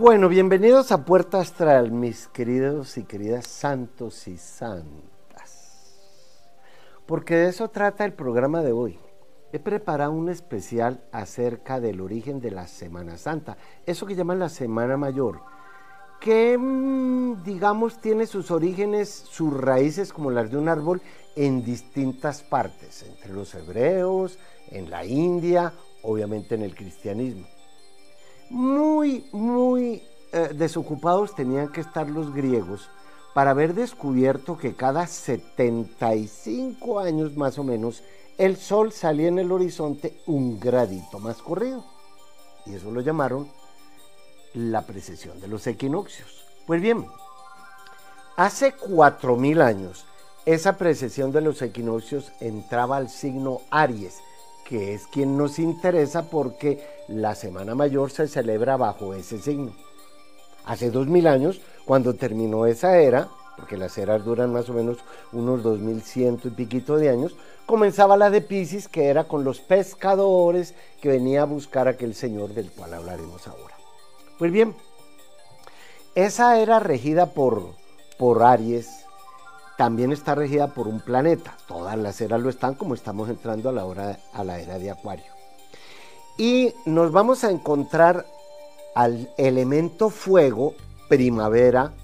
Bueno, bienvenidos a Puerta Astral, mis queridos y queridas santos y santas. Porque de eso trata el programa de hoy. He preparado un especial acerca del origen de la Semana Santa, eso que llaman la Semana Mayor, que mm, digamos tiene sus orígenes, sus raíces como las de un árbol en distintas partes, entre los hebreos, en la India, obviamente en el cristianismo. Muy, muy eh, desocupados tenían que estar los griegos para haber descubierto que cada 75 años más o menos el sol salía en el horizonte un gradito más corrido. Y eso lo llamaron la precesión de los equinoccios. Pues bien, hace 4.000 años esa precesión de los equinoccios entraba al signo Aries, que es quien nos interesa porque la Semana Mayor se celebra bajo ese signo. Hace 2.000 años, cuando terminó esa era, porque las eras duran más o menos unos 2100 y piquito de años, comenzaba la de Pisces, que era con los pescadores que venía a buscar aquel señor del cual hablaremos ahora. Pues bien, esa era regida por, por Aries, también está regida por un planeta. Todas las eras lo están, como estamos entrando a la, hora, a la era de Acuario. Y nos vamos a encontrar al elemento fuego, primavera,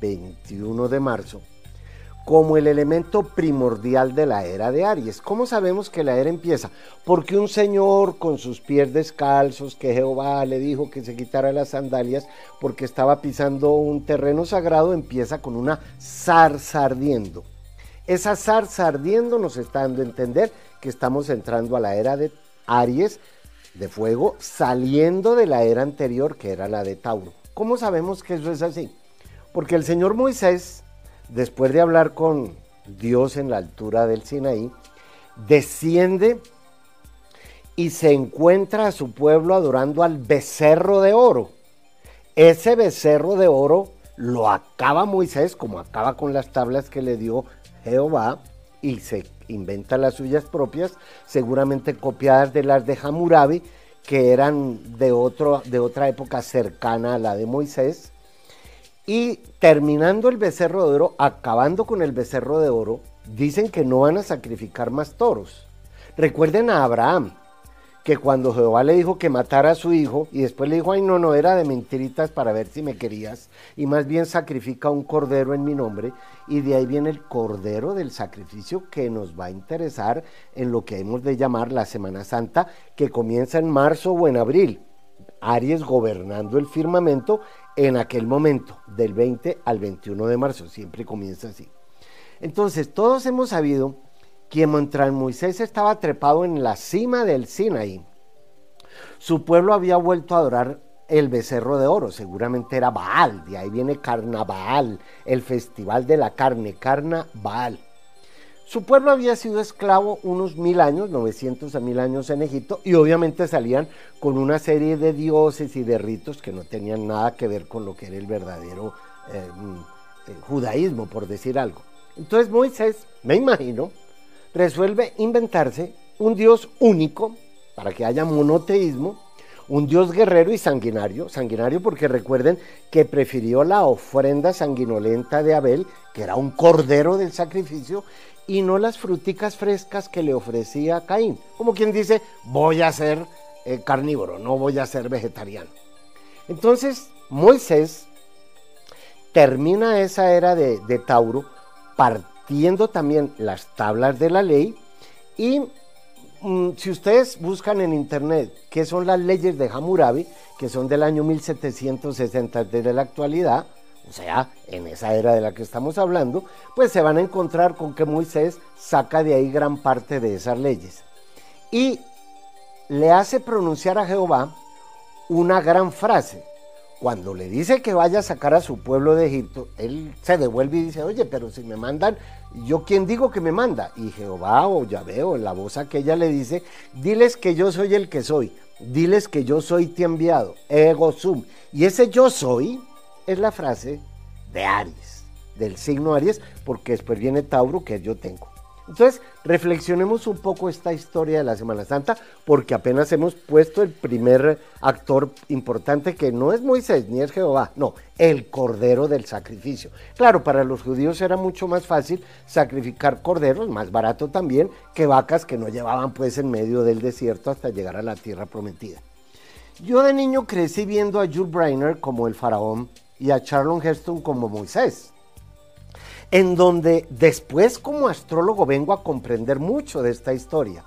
21 de marzo, como el elemento primordial de la era de Aries. ¿Cómo sabemos que la era empieza? Porque un señor con sus pies descalzos, que Jehová le dijo que se quitara las sandalias porque estaba pisando un terreno sagrado, empieza con una zarza ardiendo. Esa zarza ardiendo nos está dando a entender que estamos entrando a la era de Aries, de fuego, saliendo de la era anterior que era la de Tauro. ¿Cómo sabemos que eso es así? Porque el señor Moisés después de hablar con Dios en la altura del Sinaí, desciende y se encuentra a su pueblo adorando al becerro de oro. Ese becerro de oro lo acaba Moisés, como acaba con las tablas que le dio Jehová, y se inventa las suyas propias, seguramente copiadas de las de Hammurabi, que eran de, otro, de otra época cercana a la de Moisés. Y terminando el becerro de oro, acabando con el becerro de oro, dicen que no van a sacrificar más toros. Recuerden a Abraham, que cuando Jehová le dijo que matara a su hijo, y después le dijo, ay, no, no, era de mentiritas para ver si me querías, y más bien sacrifica un cordero en mi nombre, y de ahí viene el cordero del sacrificio que nos va a interesar en lo que hemos de llamar la Semana Santa, que comienza en marzo o en abril. Aries gobernando el firmamento en aquel momento, del 20 al 21 de marzo, siempre comienza así. Entonces, todos hemos sabido que mientras Moisés estaba trepado en la cima del Sinaí, su pueblo había vuelto a adorar el becerro de oro, seguramente era Baal, de ahí viene Carnaval, el festival de la carne, Carna Baal. Su pueblo había sido esclavo unos mil años, 900 a mil años en Egipto, y obviamente salían con una serie de dioses y de ritos que no tenían nada que ver con lo que era el verdadero eh, mm, eh, judaísmo, por decir algo. Entonces Moisés, me imagino, resuelve inventarse un dios único para que haya monoteísmo, un dios guerrero y sanguinario, sanguinario porque recuerden que prefirió la ofrenda sanguinolenta de Abel, que era un cordero del sacrificio, y no las fruticas frescas que le ofrecía Caín. Como quien dice, voy a ser eh, carnívoro, no voy a ser vegetariano. Entonces, Moisés termina esa era de, Tauro partiendo también las tablas de la ley y mm, si ustedes buscan en internet qué son las leyes de Hammurabi, que son del año 1760 desde la actualidad, o sea, en esa era de la que estamos hablando, pues se van a encontrar con que Moisés saca de ahí gran parte de esas leyes. Y le hace pronunciar a Jehová una gran frase. Cuando le dice que vaya a sacar a su pueblo de Egipto, él se devuelve y dice, oye, pero si me mandan, ¿yo quién digo que me manda? Y Jehová o Yahvé o la voz aquella le dice, diles que yo soy el que soy, diles que yo soy te enviado, ego sum. Y ese yo soy es la frase de Aries, del signo Aries, porque después viene Tauro, que yo tengo. Entonces, reflexionemos un poco esta historia de la Semana Santa, porque apenas hemos puesto el primer actor importante que no es Moisés ni es Jehová, no, el cordero del sacrificio. Claro, para los judíos era mucho más fácil sacrificar corderos, más barato también, que vacas que no llevaban pues en medio del desierto hasta llegar a la tierra prometida. Yo de niño crecí viendo a Jules Brainer como el faraón y a Charlon Heston como Moisés en donde después como astrólogo vengo a comprender mucho de esta historia.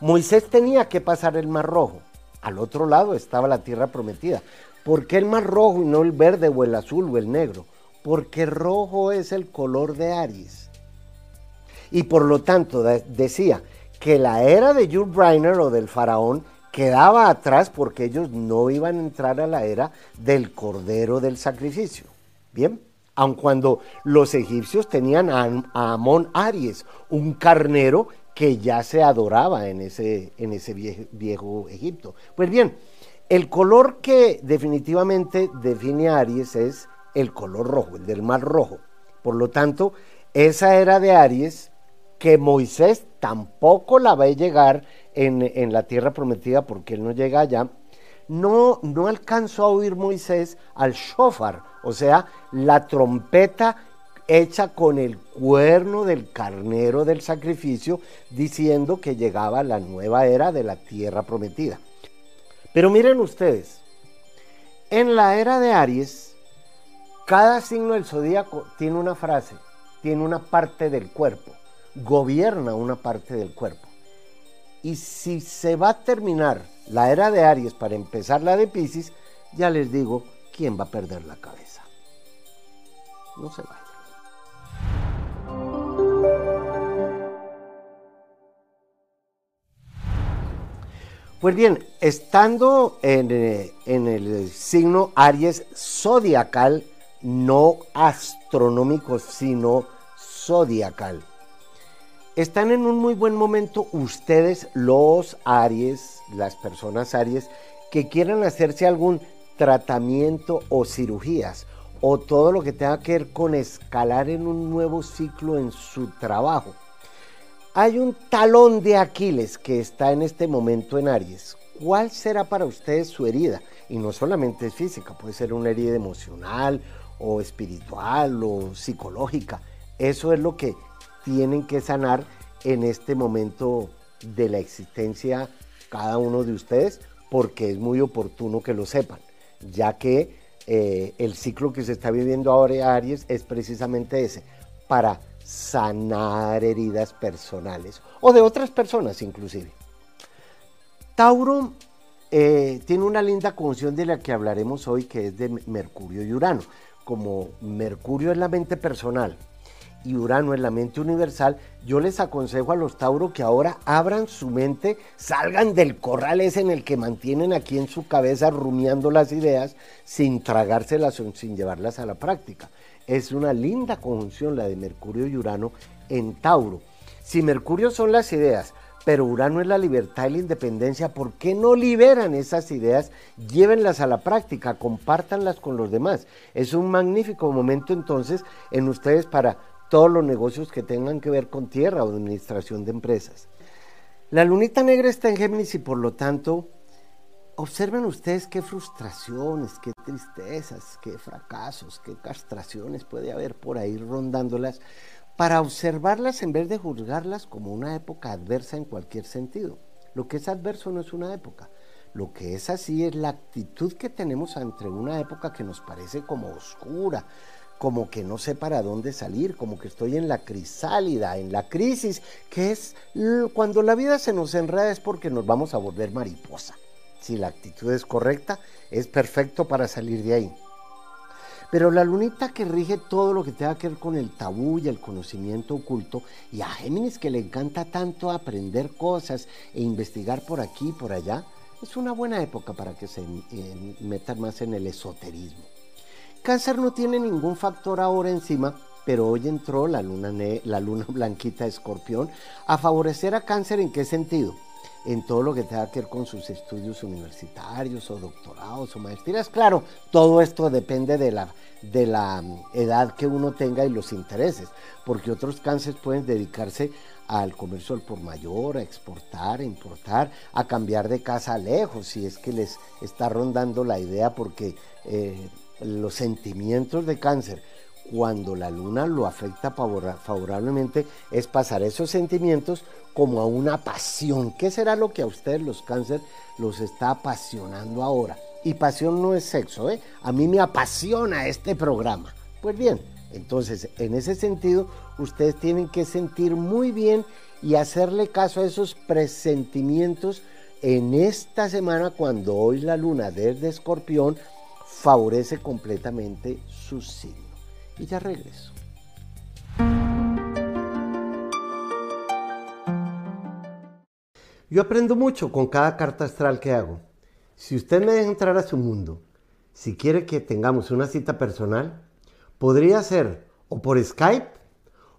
Moisés tenía que pasar el Mar Rojo, al otro lado estaba la tierra prometida. ¿Por qué el Mar Rojo y no el verde o el azul o el negro? Porque rojo es el color de Aries. Y por lo tanto decía que la era de Jules Briner o del faraón quedaba atrás porque ellos no iban a entrar a la era del cordero del sacrificio. Bien aun cuando los egipcios tenían a, Amón Aries, un carnero que ya se adoraba en ese, en ese viejo, Egipto. Pues bien, el color que definitivamente define a Aries es el color rojo, el del mar rojo. Por lo tanto, esa era de Aries que Moisés tampoco la a llegar en, en la tierra prometida porque él no llega allá, no, no alcanzó a oír Moisés al shofar, o sea, la trompeta hecha con el cuerno del carnero del sacrificio, diciendo que llegaba la nueva era de la tierra prometida. Pero miren ustedes, en la era de Aries, cada signo del zodíaco tiene una frase, tiene una parte del cuerpo, gobierna una parte del cuerpo. Y si se va a terminar la era de Aries para empezar la de Pisces, ya les digo quién va a perder la cabeza. No se vaya. Pues bien, estando en, eh, en, el signo Aries zodiacal, no astronómico, sino zodiacal. Están en un muy buen momento ustedes, los Aries, las personas Aries, que quieran hacerse algún tratamiento o cirugías o todo lo que tenga que ver con escalar en un nuevo ciclo en su trabajo. Hay un talón de Aquiles que está en este momento en Aries. ¿Cuál será para ustedes su herida? Y no solamente es física, puede ser una herida emocional o espiritual o psicológica. Eso es lo que tienen que sanar en este momento de la existencia cada uno de ustedes, porque es muy oportuno que lo sepan, ya que eh, el ciclo que se está viviendo ahora Aries es precisamente ese, para sanar heridas personales o de otras personas inclusive. Tauro eh, tiene una linda conjunción de la que hablaremos hoy, que es de Mercurio y Urano. Como Mercurio es la mente personal, y Urano en la mente universal, yo les aconsejo a los Tauro que ahora abran su mente, salgan del corral ese en el que mantienen aquí en su cabeza rumiando las ideas sin tragárselas o sin llevarlas a la práctica. Es una linda conjunción la de Mercurio y Urano en Tauro. Si Mercurio son las ideas, pero Urano es la libertad y la independencia, ¿por qué no liberan esas ideas? Llévenlas a la práctica, compártanlas con los demás. Es un magnífico momento entonces en ustedes para todos los negocios que tengan que ver con tierra o administración de empresas. La lunita negra está en Géminis y por lo tanto, observen ustedes qué frustraciones, qué tristezas, qué fracasos, qué castraciones puede haber por ahí rondándolas, para observarlas en vez de juzgarlas como una época adversa en cualquier sentido. Lo que es adverso no es una época, lo que es así es la actitud que tenemos ante una época que nos parece como oscura, como que no sé para dónde salir, como que estoy en la crisálida, en la crisis, que es cuando la vida se nos enreda es porque nos vamos a volver mariposa. Si la actitud es correcta, es perfecto para salir de ahí. Pero la lunita que rige todo lo que tenga que ver con el tabú y el conocimiento oculto, y a Géminis que le encanta tanto aprender cosas e investigar por aquí y por allá, es una buena época para que se eh, metan más en el esoterismo. Cáncer no tiene ningún factor ahora encima, pero hoy entró la luna, la luna blanquita de escorpión a favorecer a cáncer en qué sentido? en todo lo que tenga que ver con sus estudios universitarios o doctorados o maestrías. Claro, todo esto depende de la, de la mm, edad que uno tenga y los intereses, porque otros cánceres pueden dedicarse al comercio al por mayor, a exportar, a importar, a cambiar de casa lejos, si es que les está rondando la idea, porque eh, los sentimientos de cáncer, cuando la luna lo afecta favorablemente, es pasar esos sentimientos como a una pasión. ¿Qué será lo que a ustedes los cáncer los está apasionando ahora? Y pasión no es sexo, ¿eh? A mí me apasiona este programa. Pues bien, entonces, en ese sentido, ustedes tienen que sentir muy bien y hacerle caso a esos presentimientos en esta semana cuando hoy la luna desde escorpión favorece completamente su signo. Y ya regreso. Yo aprendo mucho con cada carta astral que hago. Si usted me deja entrar a su mundo, si quiere que tengamos una cita personal, Podría ser o por Skype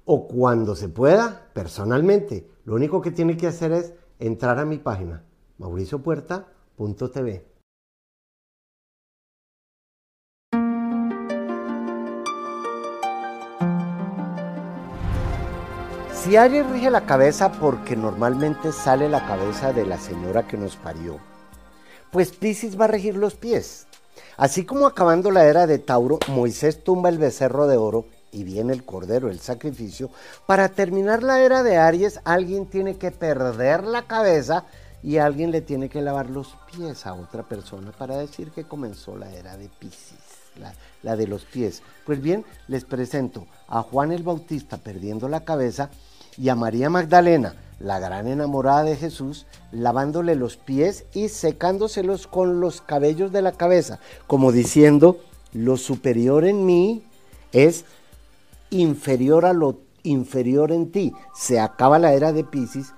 o cuando se pueda personalmente. Lo único que tiene que hacer es entrar a mi página mauriciopuerta.tv. Si Aries rige la cabeza porque normalmente sale la cabeza de la señora que nos parió, pues Pisces va a regir los pies. Así como acabando la era de Tauro, Moisés tumba el becerro de oro y viene el cordero, el sacrificio. Para terminar la era de Aries, alguien tiene que perder la cabeza y alguien le tiene que lavar los pies a otra persona para decir que comenzó la era de Pisces, la, la de los pies. Pues bien, les presento a Juan el Bautista perdiendo la cabeza y a María Magdalena la gran enamorada de Jesús, lavándole los pies y secándoselos con los cabellos de la cabeza, como diciendo, lo superior en mí es inferior a lo inferior en ti. Se acaba la era de Pisces,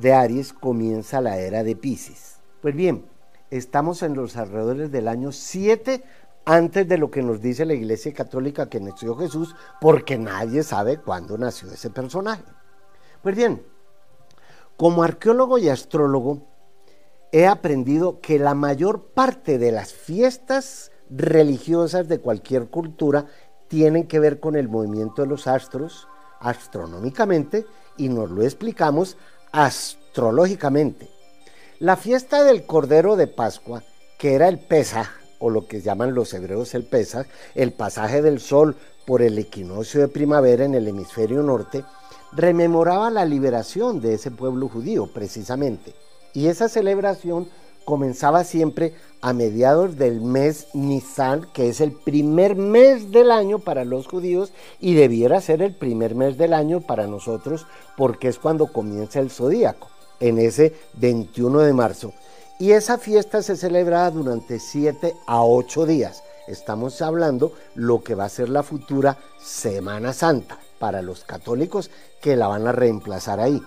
de Aries comienza la era de Pisces. Pues bien, estamos en los alrededores del año 7 antes de lo que nos dice la Iglesia Católica que nació Jesús, porque nadie sabe cuándo nació ese personaje. Pues bien, como arqueólogo y astrólogo, he aprendido que la mayor parte de las fiestas religiosas de cualquier cultura tienen que ver con el movimiento de los astros astronómicamente y nos lo explicamos astrológicamente. La fiesta del Cordero de Pascua, que era el Pesaj, o lo que llaman los hebreos el Pesaj, el pasaje del sol por el equinoccio de primavera en el hemisferio norte, rememoraba la liberación de ese pueblo judío precisamente. Y esa celebración comenzaba siempre a mediados del mes Nisan, que es el primer mes del año para los judíos y debiera ser el primer mes del año para nosotros porque es cuando comienza el zodíaco, en ese 21 de marzo. Y esa fiesta se celebraba durante 7 a 8 días. Estamos hablando lo que va a ser la futura Semana Santa para los católicos que la van a reemplazar ahí.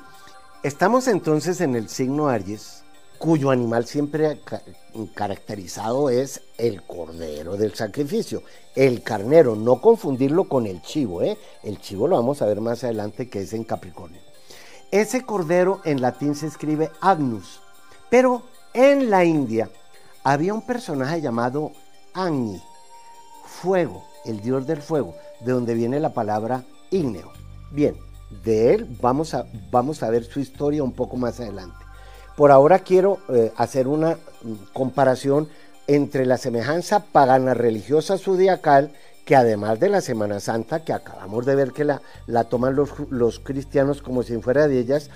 Estamos entonces en el signo Aries, cuyo animal siempre caracterizado es el cordero del sacrificio, el carnero, no confundirlo con el chivo, ¿eh? el chivo lo vamos a ver más adelante que es en Capricornio. Ese cordero en latín se escribe Agnus, pero en la India había un personaje llamado Agni, fuego, el dios del fuego, de donde viene la palabra ígneo. Bien, de él vamos a, vamos a ver su historia un poco más adelante. Por ahora quiero eh, hacer una mm, comparación entre la semejanza pagana religiosa zodiacal, que además de la Semana Santa, que acabamos de ver que la, la toman los, los cristianos como si fuera de ellas,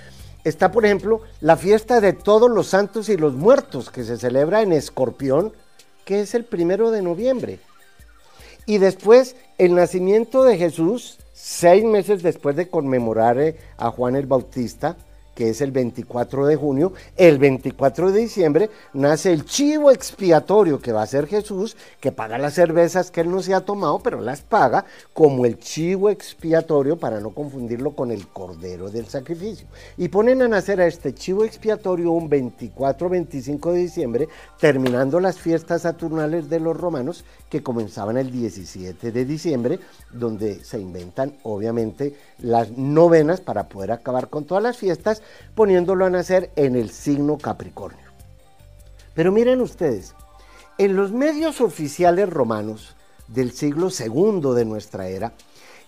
está por ejemplo la fiesta de todos los santos y los muertos, que se celebra en Escorpión, que es el primero de noviembre. Y después el nacimiento de Jesús, seis meses después de conmemorar eh, a Juan el Bautista, que es el 24 de junio, el 24 de diciembre nace el chivo expiatorio que va a ser Jesús, que paga las cervezas que él no se ha tomado, pero las paga como el chivo expiatorio para no confundirlo con el cordero del sacrificio. Y ponen a nacer a este chivo expiatorio un 24-25 de diciembre, terminando las fiestas saturnales de los romanos que comenzaban el 17 de diciembre, donde se inventan obviamente las novenas para poder acabar con todas las fiestas poniéndolo a nacer en el signo Capricornio. Pero miren ustedes, en los medios oficiales romanos del siglo II de nuestra era,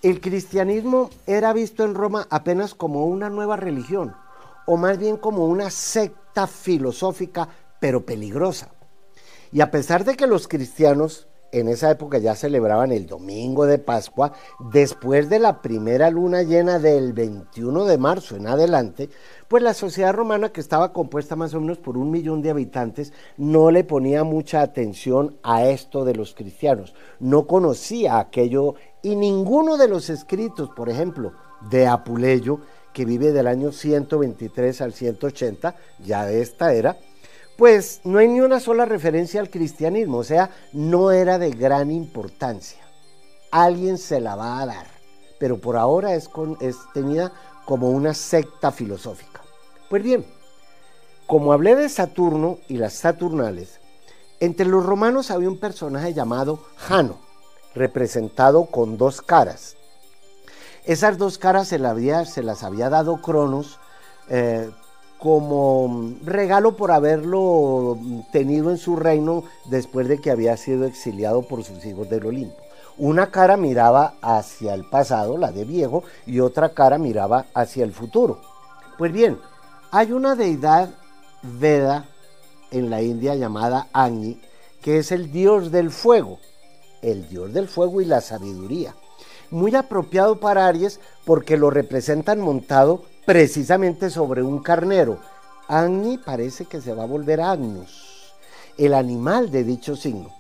el cristianismo era visto en Roma apenas como una nueva religión, o más bien como una secta filosófica, pero peligrosa. Y a pesar de que los cristianos en esa época ya celebraban el domingo de Pascua, después de la primera luna llena del 21 de marzo en adelante, pues la sociedad romana, que estaba compuesta más o menos por un millón de habitantes, no le ponía mucha atención a esto de los cristianos, no conocía aquello y ninguno de los escritos, por ejemplo, de Apuleyo, que vive del año 123 al 180, ya de esta era, pues no hay ni una sola referencia al cristianismo, o sea, no era de gran importancia. Alguien se la va a dar, pero por ahora es, tenida como una secta filosófica. Pues bien, como hablé de Saturno y las Saturnales, entre los romanos había un personaje llamado Jano, representado con dos caras. Esas dos caras se, se las había dado Cronos eh, como regalo por haberlo tenido en su reino después de que había sido exiliado por sus hijos del Olimpo. Una cara miraba hacia el pasado, la de viejo, y otra cara miraba hacia el futuro. Pues bien, hay una deidad Veda en la India llamada Agni, que es el dios del fuego, el dios del fuego y la sabiduría. Muy apropiado para Aries porque lo representan montado precisamente sobre un carnero. Agni parece que se va a volver Agnus, el animal de dicho signo.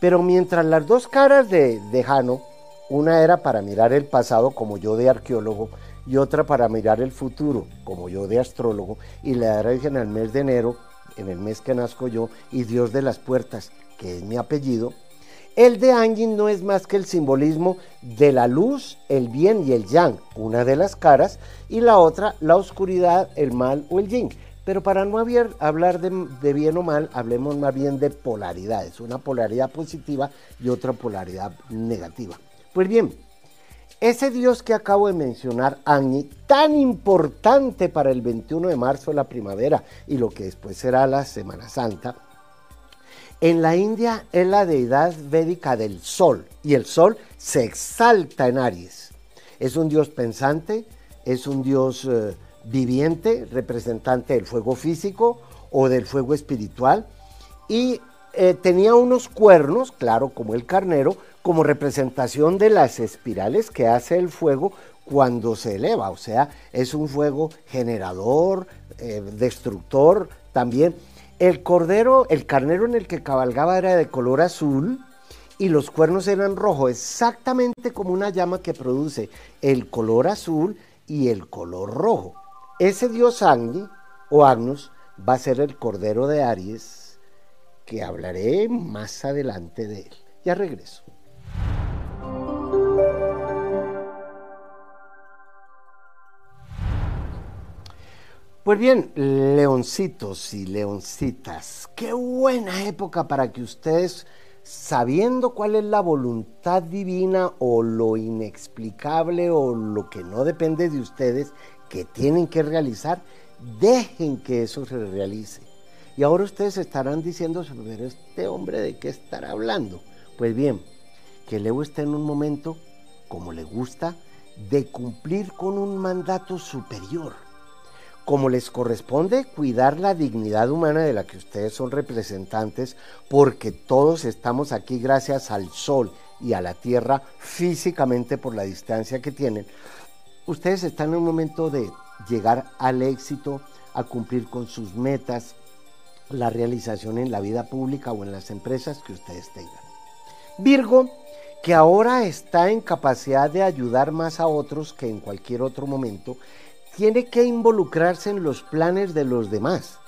Pero mientras las dos caras de, de Jano, una era para mirar el pasado como yo de arqueólogo y otra para mirar el futuro como yo de astrólogo, y le daré en el mes de enero, en el mes que nazco yo, y Dios de las puertas, que es mi apellido, el de Angin no es más que el simbolismo de la luz, el bien y el yang, una de las caras, y la otra la oscuridad, el mal o el yin. Pero para no hablar de, bien o mal, hablemos más bien de polaridades, una polaridad positiva y otra polaridad negativa. Pues bien, ese Dios que acabo de mencionar, Agni, tan importante para el 21 de marzo, la primavera, y lo que después será la Semana Santa, en la India es la deidad védica del sol y el sol se exalta en Aries. Es un dios pensante, es un dios eh, viviente, representante del fuego físico o del fuego espiritual. Y eh, tenía unos cuernos, claro, como el carnero, como representación de las espirales que hace el fuego cuando se eleva, o sea, es un fuego generador, eh, destructor también el cordero, el carnero en el que cabalgaba era de color azul y los cuernos eran rojos, exactamente como una llama que produce el color azul y el color rojo. Ese dios Agni o Agnus va a ser el cordero de Aries, que hablaré más adelante de él. Ya regreso. Pues bien, leoncitos y leoncitas, qué buena época para que ustedes, sabiendo cuál es la voluntad divina o lo inexplicable o lo que no depende de ustedes, que tienen que realizar, dejen que eso se realice. Y ahora ustedes estarán diciendo, pero este hombre de qué estará hablando. Pues bien, que Leo está en un momento, como le gusta, de cumplir con un mandato superior como les corresponde cuidar la dignidad humana de la que ustedes son representantes, porque todos estamos aquí gracias al sol y a la tierra físicamente por la distancia que tienen, ustedes están en un momento de llegar al éxito, a cumplir con sus metas, la realización en la vida pública o en las empresas que ustedes tengan. Virgo, que ahora está en capacidad de ayudar más a otros que en cualquier otro momento, tiene que involucrarse en los planes de los demás,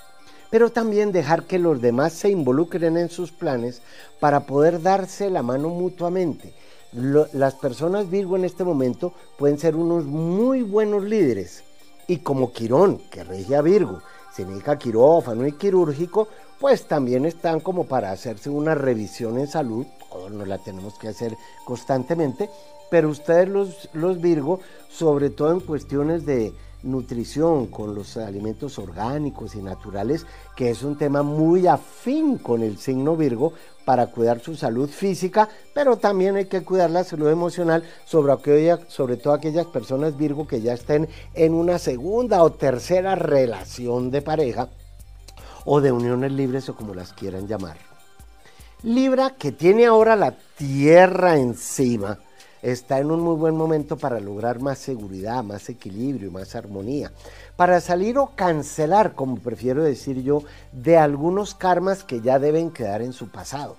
pero también dejar que los demás se involucren en sus planes para poder darse la mano mutuamente. las personas Virgo en este momento pueden ser unos muy buenos líderes. Y como Quirón, que rige a Virgo, significa quirófano y quirúrgico, pues también están como para hacerse una revisión en salud, o no la tenemos que hacer constantemente, pero ustedes los, los Virgo, sobre todo en cuestiones de nutrición, con los alimentos orgánicos y naturales, que es un tema muy afín con el signo Virgo para cuidar su salud física, pero también hay que cuidar la salud emocional, sobre, sobre todo aquellas personas Virgo que ya estén en una segunda o tercera relación de pareja o de uniones libres o como las quieran llamar. Libra, que tiene ahora la tierra encima, está en un muy buen momento para lograr más seguridad, más equilibrio, más armonía, para salir o cancelar, como prefiero decir yo, de algunos karmas que ya deben quedar en su pasado.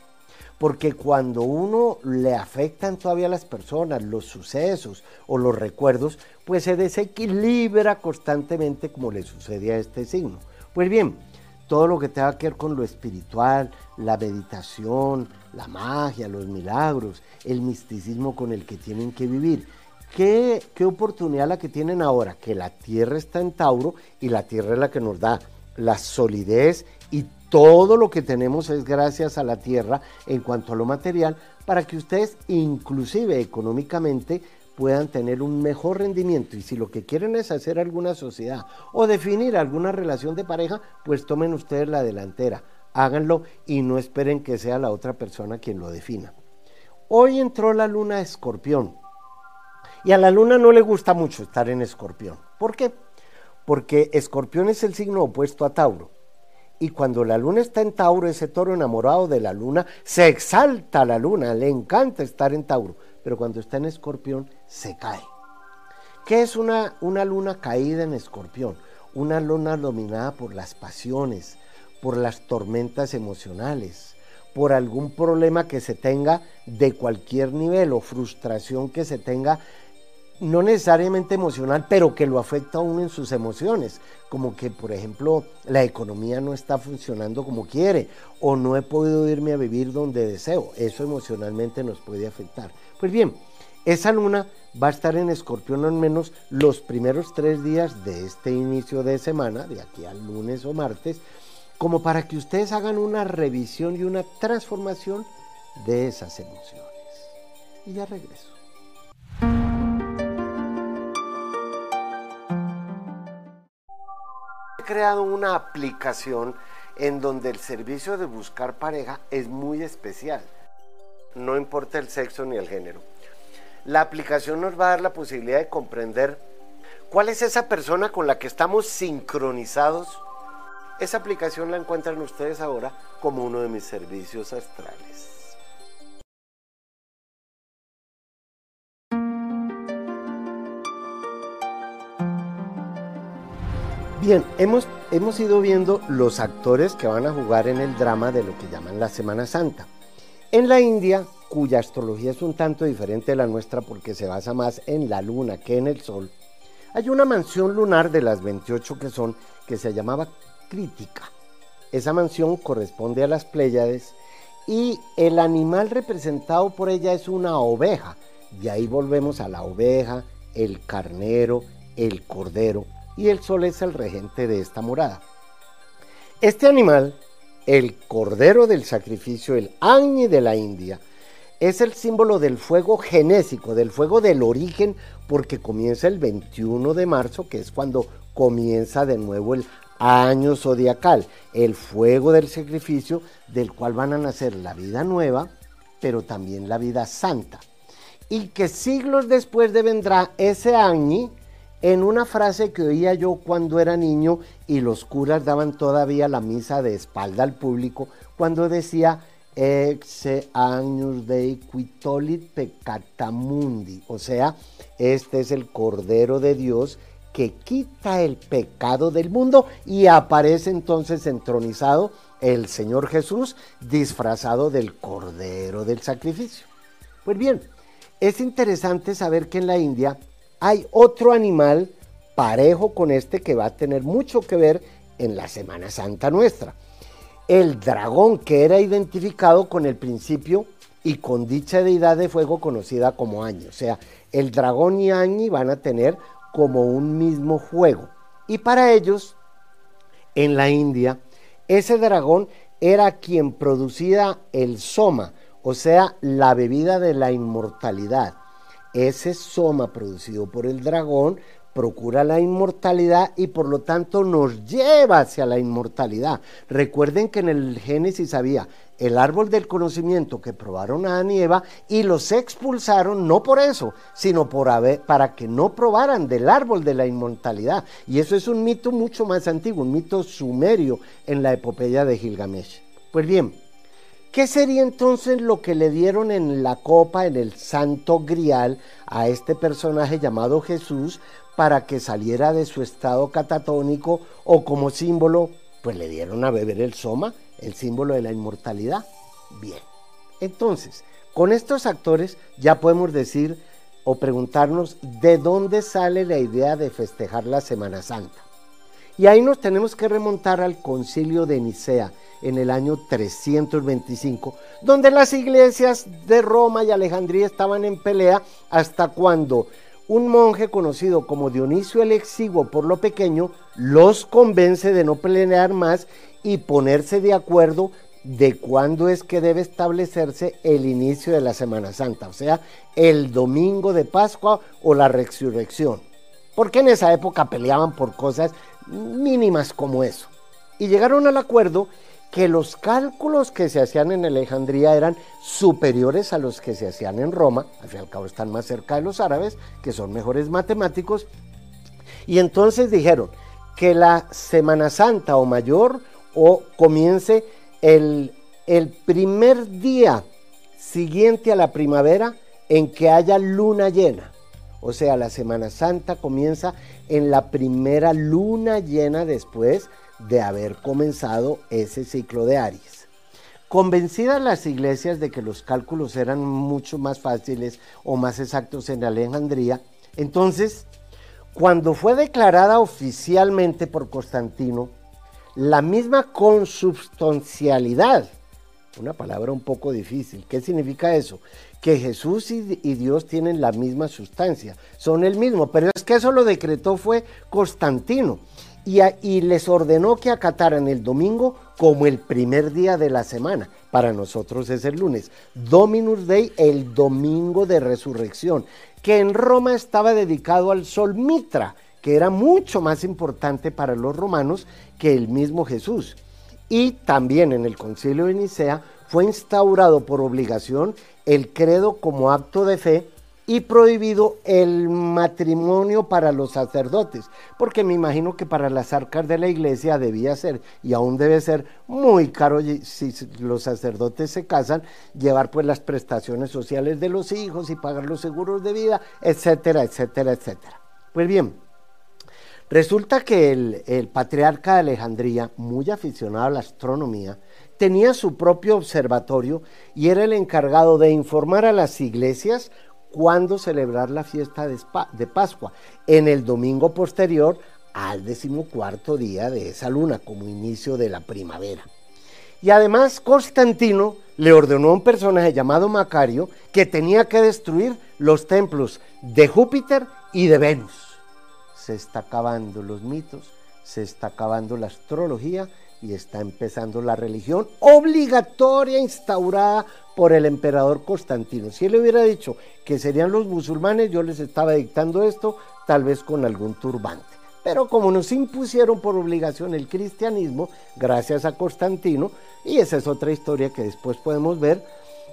Porque cuando uno le afectan todavía las personas, los sucesos o los recuerdos, pues se desequilibra constantemente como le sucede a este signo. Pues bien, todo lo que tenga que ver con lo espiritual, la meditación, la magia, los milagros, el misticismo con el que tienen que vivir. ¿Qué, ¿Qué, oportunidad la que tienen ahora? Que la tierra está en Tauro y la tierra es la que nos da la solidez y todo lo que tenemos es gracias a la tierra en cuanto a lo material para que ustedes inclusive económicamente puedan tener un mejor rendimiento. Y si lo que quieren es hacer alguna sociedad o definir alguna relación de pareja, pues tomen ustedes la delantera, háganlo y no esperen que sea la otra persona quien lo defina. Hoy entró la luna escorpión. Y a la luna no le gusta mucho estar en escorpión. ¿Por qué? Porque escorpión es el signo opuesto a Tauro. Y cuando la luna está en Tauro, ese toro enamorado de la luna, se exalta la luna, le encanta estar en Tauro pero cuando está en escorpión se cae. ¿Qué es una, una luna caída en escorpión? Una luna dominada por las pasiones, por las tormentas emocionales, por algún problema que se tenga de cualquier nivel o frustración que se tenga no necesariamente emocional, pero que lo afecta a uno en sus emociones, como que, por ejemplo, la economía no está funcionando como quiere, o no he podido irme a vivir donde deseo. Eso emocionalmente nos puede afectar. Pues bien, esa luna va a estar en escorpión al menos los primeros tres días de este inicio de semana, de aquí al lunes o martes, como para que ustedes hagan una revisión y una transformación de esas emociones. Y ya regreso. creado una aplicación en donde el servicio de buscar pareja es muy especial. No importa el sexo ni el género. La aplicación nos va a dar la posibilidad de comprender cuál es esa persona con la que estamos sincronizados. Esa aplicación la encuentran ustedes ahora como uno de mis servicios astrales. Bien, hemos, hemos ido viendo los actores que van a jugar en el drama de lo que llaman la Semana Santa. En la India, cuya astrología es un tanto diferente de la nuestra porque se basa más en la luna que en el sol, hay una mansión lunar de las 28 que son que se llamaba Crítica. Esa mansión corresponde a las Pléyades y el animal representado por ella es una oveja. Y ahí volvemos a la oveja, el carnero, el cordero y el sol es el regente de esta morada. Este animal, el cordero del sacrificio, el Agni de la India, es el símbolo del fuego genésico, del fuego del origen, porque comienza el 21 de marzo, que es cuando comienza de nuevo el año zodiacal, el fuego del sacrificio, del cual van a nacer la vida nueva, pero también la vida santa. Y que siglos después de vendrá ese Agni, en una frase que oía yo cuando era niño y los curas daban todavía la misa de espalda al público, cuando decía exe años de quitolit pecatamundi, o sea, este es el Cordero de Dios que quita el pecado del mundo y aparece entonces entronizado el Señor Jesús disfrazado del Cordero del Sacrificio. Pues bien, es interesante saber que en la India hay otro animal parejo con este que va a tener mucho que ver en la Semana Santa nuestra. El dragón que era identificado con el principio y con dicha deidad de fuego conocida como Añi. O sea, el dragón y Añi van a tener como un mismo juego. Y para ellos, en la India, ese dragón era quien producía el soma, o sea, la bebida de la inmortalidad ese soma producido por el dragón procura la inmortalidad y por lo tanto nos lleva hacia la inmortalidad. Recuerden que en el Génesis había el árbol del conocimiento que probaron a Adán y los expulsaron no por eso, sino por para que no probaran del árbol de la inmortalidad. Y eso es un mito mucho más antiguo, un mito sumerio en la epopeya de Gilgamesh. Pues bien, ¿Qué sería entonces lo que le dieron en la copa, en el santo grial, a este personaje llamado Jesús para que saliera de su estado catatónico o como símbolo, pues le dieron a beber el soma, el símbolo de la inmortalidad? Bien, entonces, con estos actores ya podemos decir o preguntarnos de dónde sale la idea de festejar la Semana Santa. Y ahí nos tenemos que remontar al concilio de Nicea en el año 325, donde las iglesias de Roma y Alejandría estaban en pelea hasta cuando un monje conocido como Dionisio el Exiguo por lo pequeño los convence de no pelear más y ponerse de acuerdo de cuándo es que debe establecerse el inicio de la Semana Santa, o sea, el domingo de Pascua o la resurrección. Porque en esa época peleaban por cosas mínimas como eso. Y llegaron al acuerdo que los cálculos que se hacían en Alejandría eran superiores a los que se hacían en Roma, al fin y al cabo están más cerca de los árabes, que son mejores matemáticos, y entonces dijeron que la Semana Santa o mayor o comience el, el primer día siguiente a la primavera en que haya luna llena. O sea, la Semana Santa comienza en la primera luna llena después de haber comenzado ese ciclo de Aries. Convencidas las iglesias de que los cálculos eran mucho más fáciles o más exactos en Alejandría, entonces, cuando fue declarada oficialmente por Constantino, la misma consubstancialidad, una palabra un poco difícil, ¿qué significa eso? Que Jesús y, Dios tienen la misma sustancia, son el mismo, pero es que eso lo decretó fue Constantino y, les ordenó que acataran el domingo como el primer día de la semana. Para nosotros es el lunes. Dominus Dei, el domingo de resurrección, que en Roma estaba dedicado al sol Mitra, que era mucho más importante para los romanos que el mismo Jesús. Y también en el concilio de Nicea fue instaurado por obligación el credo como acto de fe y prohibido el matrimonio para los sacerdotes, porque me imagino que para las arcas de la iglesia debía ser, y aún debe ser muy caro si los sacerdotes se casan, llevar pues las prestaciones sociales de los hijos y pagar los seguros de vida, etcétera, etcétera, etcétera. Pues bien, resulta que el, patriarca de Alejandría, muy aficionado a la astronomía, tenía su propio observatorio y era el encargado de informar a las iglesias cuándo celebrar la fiesta de, Pascua, en el domingo posterior al decimocuarto día de esa luna, como inicio de la primavera. Y además Constantino le ordenó a un personaje llamado Macario que tenía que destruir los templos de Júpiter y de Venus. Se está acabando los mitos, se está acabando la astrología y está empezando la religión obligatoria instaurada por el emperador Constantino. Si él hubiera dicho que serían los musulmanes, yo les estaba dictando esto, tal vez con algún turbante. Pero como nos impusieron por obligación el cristianismo, gracias a Constantino, y esa es otra historia que después podemos ver,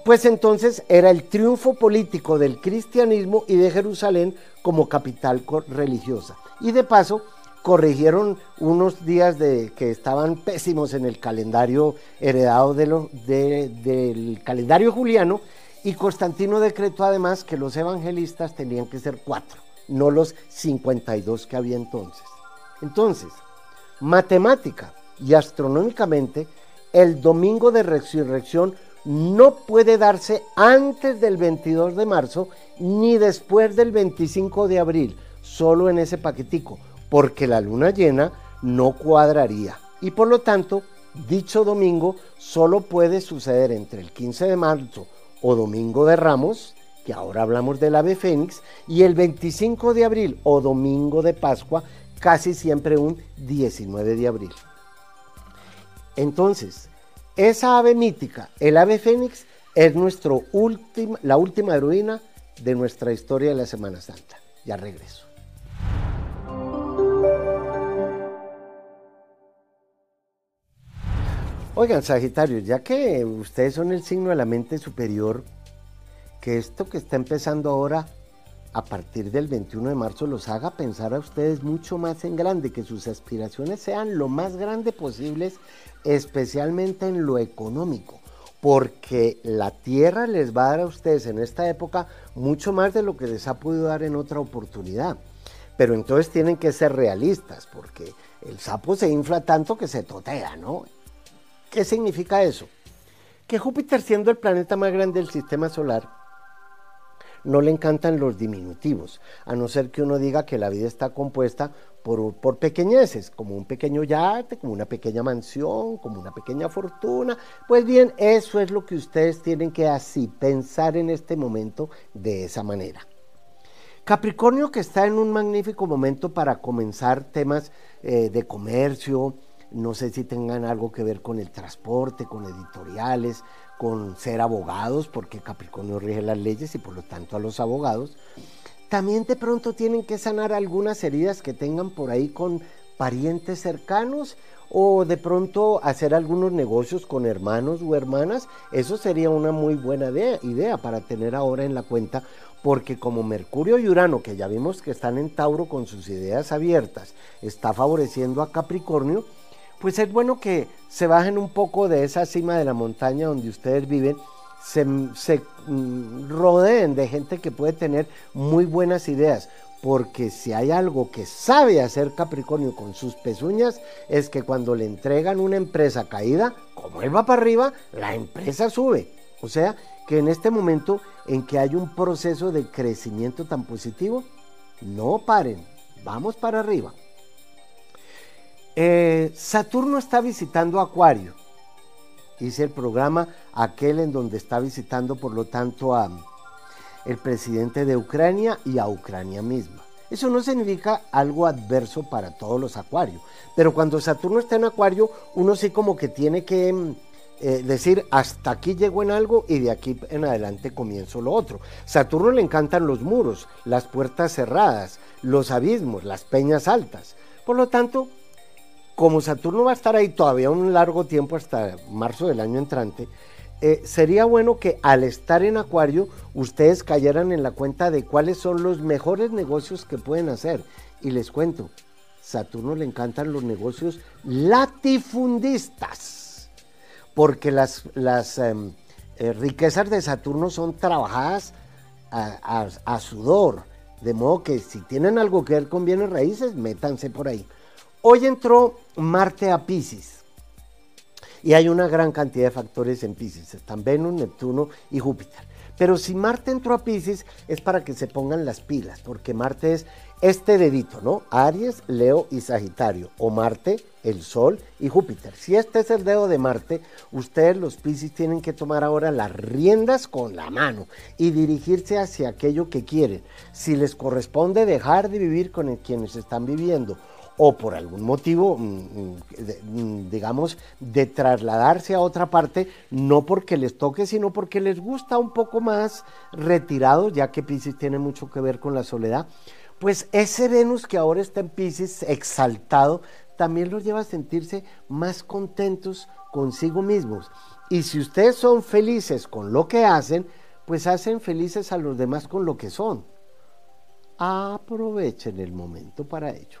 pues entonces era el triunfo político del cristianismo y de Jerusalén como capital religiosa. Y de paso, corrigieron unos días de, que estaban pésimos en el calendario heredado del calendario juliano y Constantino decretó además que los evangelistas tenían que ser cuatro, no los 52 que había entonces. Entonces, matemática y astronómicamente, el domingo de resurrección no puede darse antes del 22 de marzo ni después del 25 de abril, solo en ese paquetico porque la luna llena no cuadraría y por lo tanto dicho domingo solo puede suceder entre el 15 de marzo o domingo de Ramos, que ahora hablamos del ave fénix, y el 25 de abril o domingo de Pascua, casi siempre un 19 de abril. Entonces, esa ave mítica, el ave fénix, es nuestro ultim, la última heroína de nuestra historia de la Semana Santa. Ya regreso. Oigan, Sagitario, ya que ustedes son el signo de la mente superior, que esto que está empezando ahora a partir del 21 de marzo los haga pensar a ustedes mucho más en grande, que sus aspiraciones sean lo más grande posibles, especialmente en lo económico, porque la tierra les va a dar a ustedes en esta época mucho más de lo que les ha podido dar en otra oportunidad. Pero entonces tienen que ser realistas, porque el sapo se infla tanto que se totea, ¿no? ¿Qué significa eso? Que Júpiter siendo el planeta más grande del sistema solar, no le encantan los diminutivos, a no ser que uno diga que la vida está compuesta por, pequeñeces, como un pequeño yate, como una pequeña mansión, como una pequeña fortuna. Pues bien, eso es lo que ustedes tienen que así pensar en este momento de esa manera. Capricornio que está en un magnífico momento para comenzar temas eh, de comercio, no sé si tengan algo que ver con el transporte, con editoriales, con ser abogados, porque Capricornio rige las leyes y por lo tanto a los abogados. También de pronto tienen que sanar algunas heridas que tengan por ahí con parientes cercanos o de pronto hacer algunos negocios con hermanos o hermanas. Eso sería una muy buena idea para tener ahora en la cuenta, porque como Mercurio y Urano, que ya vimos que están en Tauro con sus ideas abiertas, está favoreciendo a Capricornio, pues es bueno que se bajen un poco de esa cima de la montaña donde ustedes viven, se, mm, rodeen de gente que puede tener muy buenas ideas, porque si hay algo que sabe hacer Capricornio con sus pezuñas, es que cuando le entregan una empresa caída, como él va para arriba, la empresa sube. O sea, que en este momento en que hay un proceso de crecimiento tan positivo, no paren, vamos para arriba. Eh, Saturno está visitando Acuario. Hice el programa aquel en donde está visitando, por lo tanto, a el presidente de Ucrania y a Ucrania misma. Eso no significa algo adverso para todos los acuarios, pero cuando Saturno está en Acuario, uno sí como que tiene que mm, eh, decir, hasta aquí llego en algo y de aquí en adelante comienzo lo otro. Saturno le encantan los muros, las puertas cerradas, los abismos, las peñas altas. Por lo tanto, como Saturno va a estar ahí todavía un largo tiempo hasta marzo del año entrante, eh, sería bueno que al estar en Acuario ustedes cayeran en la cuenta de cuáles son los mejores negocios que pueden hacer. Y les cuento, Saturno le encantan los negocios latifundistas, porque las, em, eh, riquezas de Saturno son trabajadas a sudor, de modo que si tienen algo que ver con bienes raíces, métanse por ahí. Hoy entró Marte a Pisces y hay una gran cantidad de factores en Pisces. Están Venus, Neptuno y Júpiter. Pero si Marte entró a Pisces es para que se pongan las pilas, porque Marte es este dedito, ¿no? Aries, Leo y Sagitario, o Marte, el Sol y Júpiter. Si este es el dedo de Marte, ustedes los Pisces tienen que tomar ahora las riendas con la mano y dirigirse hacia aquello que quieren. Si les corresponde dejar de vivir con quienes están viviendo o por algún motivo, mm, mm, mm, digamos, de trasladarse a otra parte, no porque les toque, sino porque les gusta un poco más retirado, ya que Pisces tiene mucho que ver con la soledad, pues ese Venus que ahora está en Pisces, exaltado, también los lleva a sentirse más contentos consigo mismos. Y si ustedes son felices con lo que hacen, pues hacen felices a los demás con lo que son. Aprovechen el momento para ello.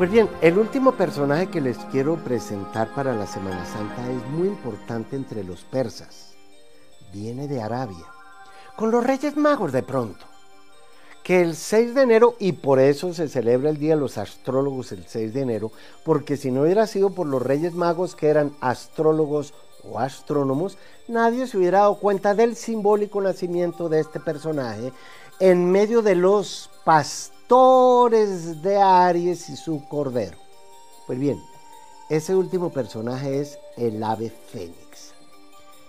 Pues bien, el último personaje que les quiero presentar para la Semana Santa es muy importante entre los persas. Viene de Arabia, con los Reyes Magos de pronto. Que el 6 de enero, y por eso se celebra el Día de los Astrólogos el 6 de enero, porque si no hubiera sido por los Reyes Magos que eran astrólogos o astrónomos, nadie se hubiera dado cuenta del simbólico nacimiento de este personaje en medio de los pastores de Aries y su cordero. Pues bien, ese último personaje es el ave fénix.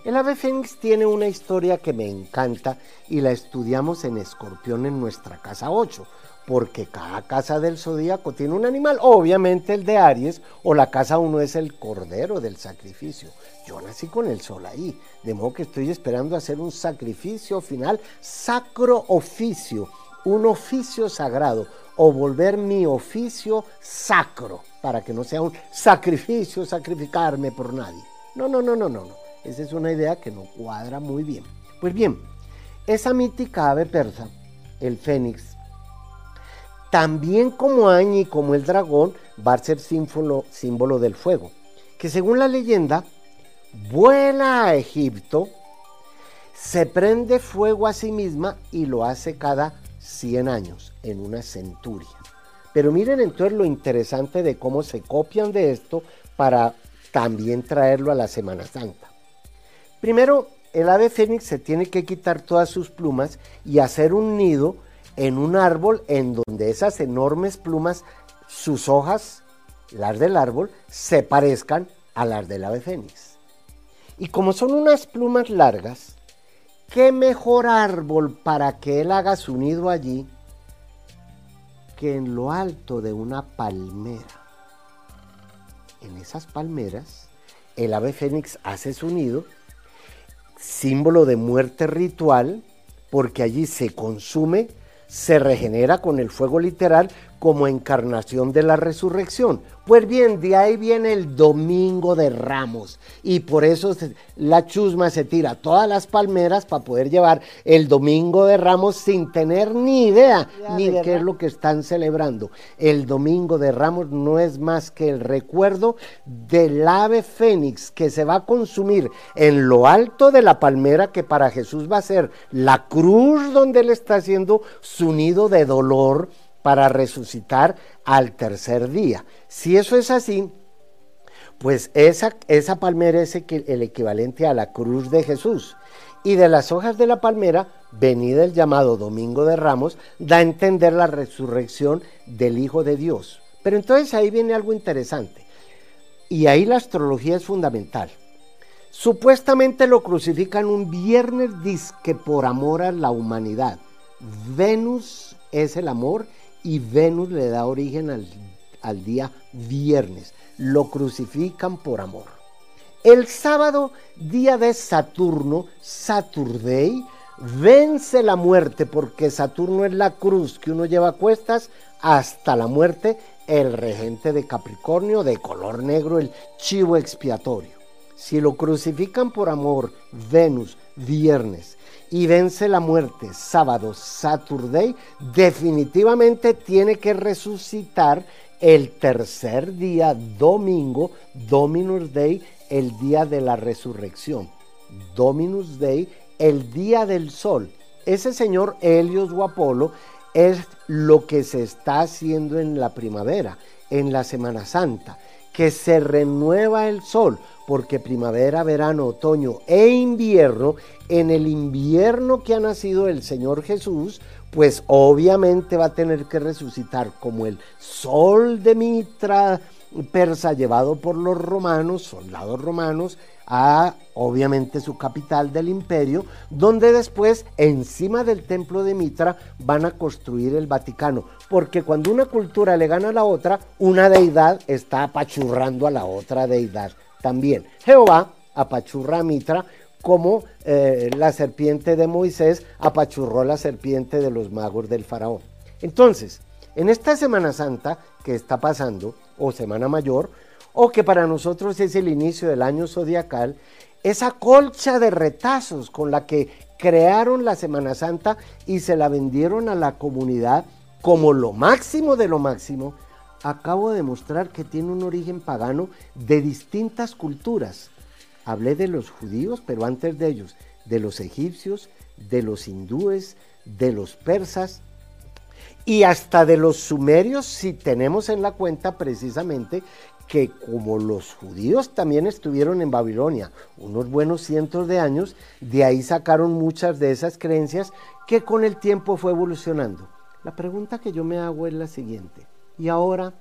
El ave fénix tiene una historia que me encanta y la estudiamos en Escorpión en nuestra casa 8, porque cada casa del zodíaco tiene un animal, obviamente el de Aries o la casa 1 es el cordero del sacrificio. Yo nací con el sol ahí, de modo que estoy esperando hacer un sacrificio final, sacro oficio, un oficio sagrado, o volver mi oficio sacro, para que no sea un sacrificio, sacrificarme por nadie. No, no, no, no, no, no. Esa es una idea que no cuadra muy bien. Pues bien, esa mítica ave persa, el fénix, también como Añi y como el dragón, va a ser símbolo, símbolo del fuego, que según la leyenda, vuela a Egipto, se prende fuego a sí misma y lo hace cada 100 años en una centuria. Pero miren entonces lo interesante de cómo se copian de esto para también traerlo a la Semana Santa. Primero, el ave fénix se tiene que quitar todas sus plumas y hacer un nido en un árbol en donde esas enormes plumas, sus hojas, las del árbol, se parezcan a las del ave fénix. Y como son unas plumas largas, ¿qué mejor árbol para que él haga su nido allí que en lo alto de una palmera? En esas palmeras, el ave fénix hace su nido, símbolo de muerte ritual, porque allí se consume, se regenera con el fuego literal como encarnación de la resurrección. Pues bien, de ahí viene el domingo de ramos y por eso la chusma se tira todas las palmeras para poder llevar el domingo de ramos sin tener ni idea ni de qué es lo que están celebrando. El domingo de ramos no es más que el recuerdo del ave fénix que se va a consumir en lo alto de la palmera que para Jesús va a ser la cruz donde él está haciendo su nido de dolor para resucitar al tercer día. Si eso es así, pues esa, esa palmera es el equivalente a la cruz de Jesús. Y de las hojas de la palmera, venida el llamado Domingo de Ramos, da a entender la resurrección del Hijo de Dios. Pero entonces ahí viene algo interesante. Y ahí la astrología es fundamental. Supuestamente lo crucifican un viernes disque por amor a la humanidad. Venus es el amor y Venus le da origen al, día viernes. Lo crucifican por amor. El sábado, día de Saturno, Saturday, vence la muerte porque Saturno es la cruz que uno lleva a cuestas hasta la muerte, el regente de Capricornio de color negro, el chivo expiatorio. Si lo crucifican por amor, Venus, viernes, y vence la muerte, sábado, Saturday, definitivamente tiene que resucitar el tercer día, domingo, Dominus Day, el día de la resurrección. Dominus Day, el día del sol. Ese señor Helios o Apolo es lo que se está haciendo en la primavera, en la Semana Santa, que se renueva el sol porque primavera, verano, otoño e invierno, en el invierno que ha nacido el Señor Jesús, pues obviamente va a tener que resucitar como el sol de Mitra persa llevado por los romanos, soldados romanos, a obviamente su capital del imperio, donde después encima del templo de Mitra van a construir el Vaticano, porque cuando una cultura le gana a la otra, una deidad está apachurrando a la otra deidad también. Jehová apachurra a Mitra como eh, la serpiente de Moisés apachurró la serpiente de los magos del faraón. Entonces, en esta Semana Santa que está pasando, o Semana Mayor, o que para nosotros es el inicio del año zodiacal, esa colcha de retazos con la que crearon la Semana Santa y se la vendieron a la comunidad como lo máximo de lo máximo, acabo de mostrar que tiene un origen pagano de distintas culturas. Hablé de los judíos, pero antes de ellos, de los egipcios, de los hindúes, de los persas y hasta de los sumerios, si tenemos en la cuenta precisamente que como los judíos también estuvieron en Babilonia unos buenos cientos de años, de ahí sacaron muchas de esas creencias que con el tiempo fue evolucionando. La pregunta que yo me hago es la siguiente. Y ahora,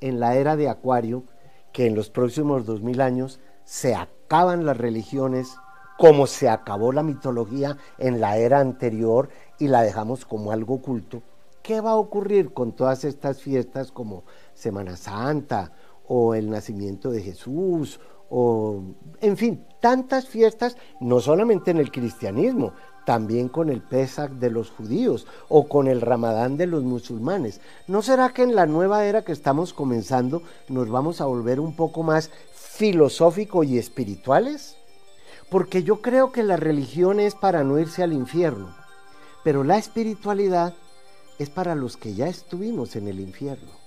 en la era de Acuario que en los próximos dos mil años se acaban las religiones como se acabó la mitología en la era anterior y la dejamos como algo oculto. ¿Qué va a ocurrir con todas estas fiestas como Semana Santa o el nacimiento de Jesús o, en fin, tantas fiestas, no solamente en el cristianismo, también con el Pesach de los judíos o con el Ramadán de los musulmanes. ¿No será que en la nueva era que estamos comenzando nos vamos a volver un poco más filosóficos y espirituales? Porque yo creo que la religión es para no irse al infierno, pero la espiritualidad es para los que ya estuvimos en el infierno.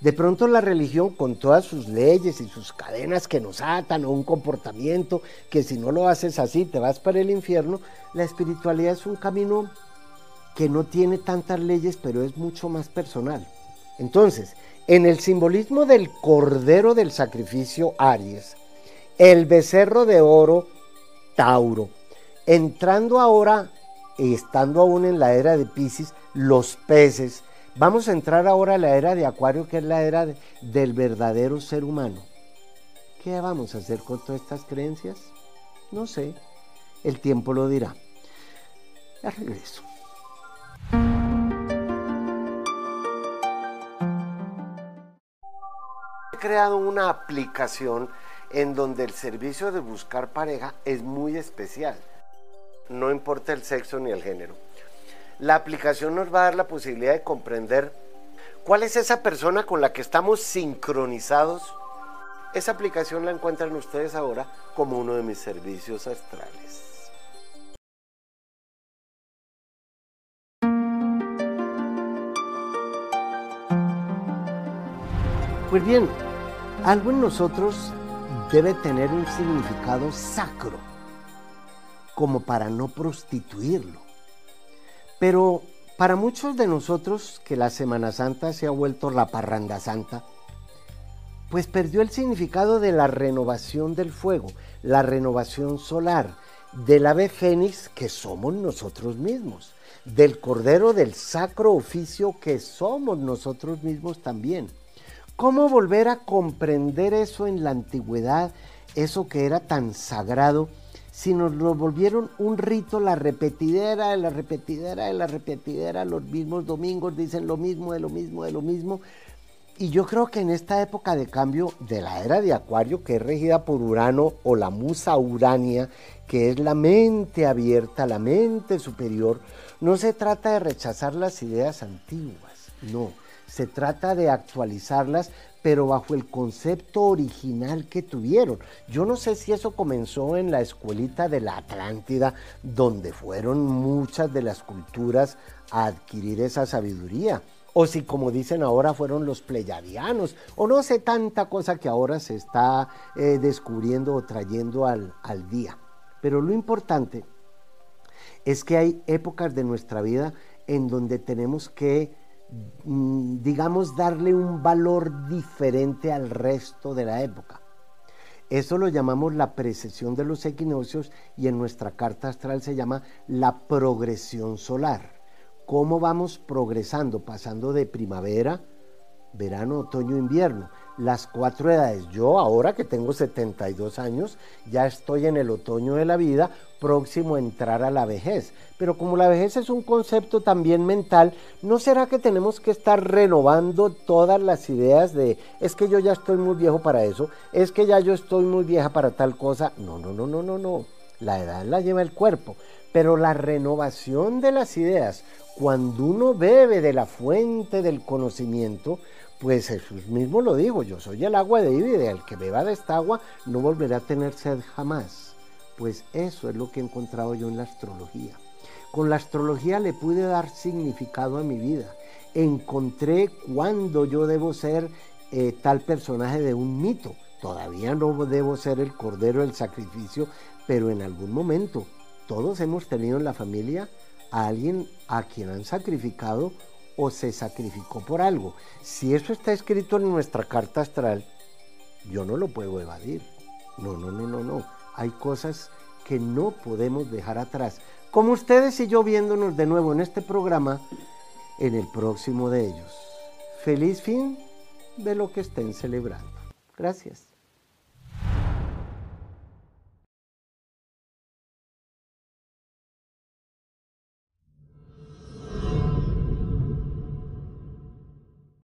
De pronto la religión con todas sus leyes y sus cadenas que nos atan o un comportamiento que si no lo haces así te vas para el infierno, la espiritualidad es un camino que no tiene tantas leyes pero es mucho más personal. Entonces, en el simbolismo del cordero del sacrificio Aries, el becerro de oro Tauro, entrando ahora y estando aún en la era de Pisces, los peces, Vamos a entrar ahora a la era de Acuario, que es la era del verdadero ser humano. ¿Qué vamos a hacer con todas estas creencias? No sé, el tiempo lo dirá. Ya regreso. He creado una aplicación en donde el servicio de buscar pareja es muy especial. No importa el sexo ni el género la aplicación nos va a dar la posibilidad de comprender cuál es esa persona con la que estamos sincronizados. Esa aplicación la encuentran ustedes ahora como uno de mis servicios astrales. Pues bien, algo en nosotros debe tener un significado sacro, como para no prostituirlo. Pero para muchos de nosotros que la Semana Santa se ha vuelto la parranda santa, pues perdió el significado de la renovación del fuego, la renovación solar, del ave fénix que somos nosotros mismos, del cordero del sacro oficio que somos nosotros mismos también. ¿Cómo volver a comprender eso en la antigüedad, eso que era tan sagrado? Si nos volvieron un rito, la repetidera, la repetidera, la repetidera, los mismos domingos dicen lo mismo, de lo mismo, de lo mismo. Y yo creo que en esta época de cambio de la era de Acuario, que es regida por Urano o la musa Urania, que es la mente abierta, la mente superior, no se trata de rechazar las ideas antiguas, no, se trata de actualizarlas pero bajo el concepto original que tuvieron. Yo no sé si eso comenzó en la escuelita de la Atlántida, donde fueron muchas de las culturas a adquirir esa sabiduría, o si como dicen ahora fueron los pleyadianos, o no sé tanta cosa que ahora se está eh, descubriendo o trayendo al, al día. Pero lo importante es que hay épocas de nuestra vida en donde tenemos que digamos, darle un valor diferente al resto de la época. Eso lo llamamos la precesión de los equinoccios y en nuestra carta astral se llama la progresión solar. ¿Cómo vamos progresando? Pasando de primavera, verano, otoño, invierno las cuatro edades. Yo ahora que tengo 72 años, ya estoy en el otoño de la vida, próximo a entrar a la vejez. Pero como la vejez es un concepto también mental, ¿no será que tenemos que estar renovando todas las ideas de, es que yo ya estoy muy viejo para eso, es que ya yo estoy muy vieja para tal cosa? No, no, no, no, no, no. La edad la lleva el cuerpo. Pero la renovación de las ideas, cuando uno bebe de la fuente del conocimiento, pues Jesús mismo lo dijo, yo soy el agua de vida y el que beba de esta agua no volverá a tener sed jamás. Pues eso es lo que he encontrado yo en la astrología. Con la astrología le pude dar significado a mi vida. Encontré cuándo yo debo ser eh, tal personaje de un mito. Todavía no debo ser el cordero del sacrificio, pero en algún momento todos hemos tenido en la familia a alguien a quien han sacrificado o se sacrificó por algo. Si eso está escrito en nuestra carta astral, yo no lo puedo evadir. No, no, no, no, no. Hay cosas que no podemos dejar atrás. Como ustedes y yo viéndonos de nuevo en este programa, en el próximo de ellos. Feliz fin de lo que estén celebrando. Gracias.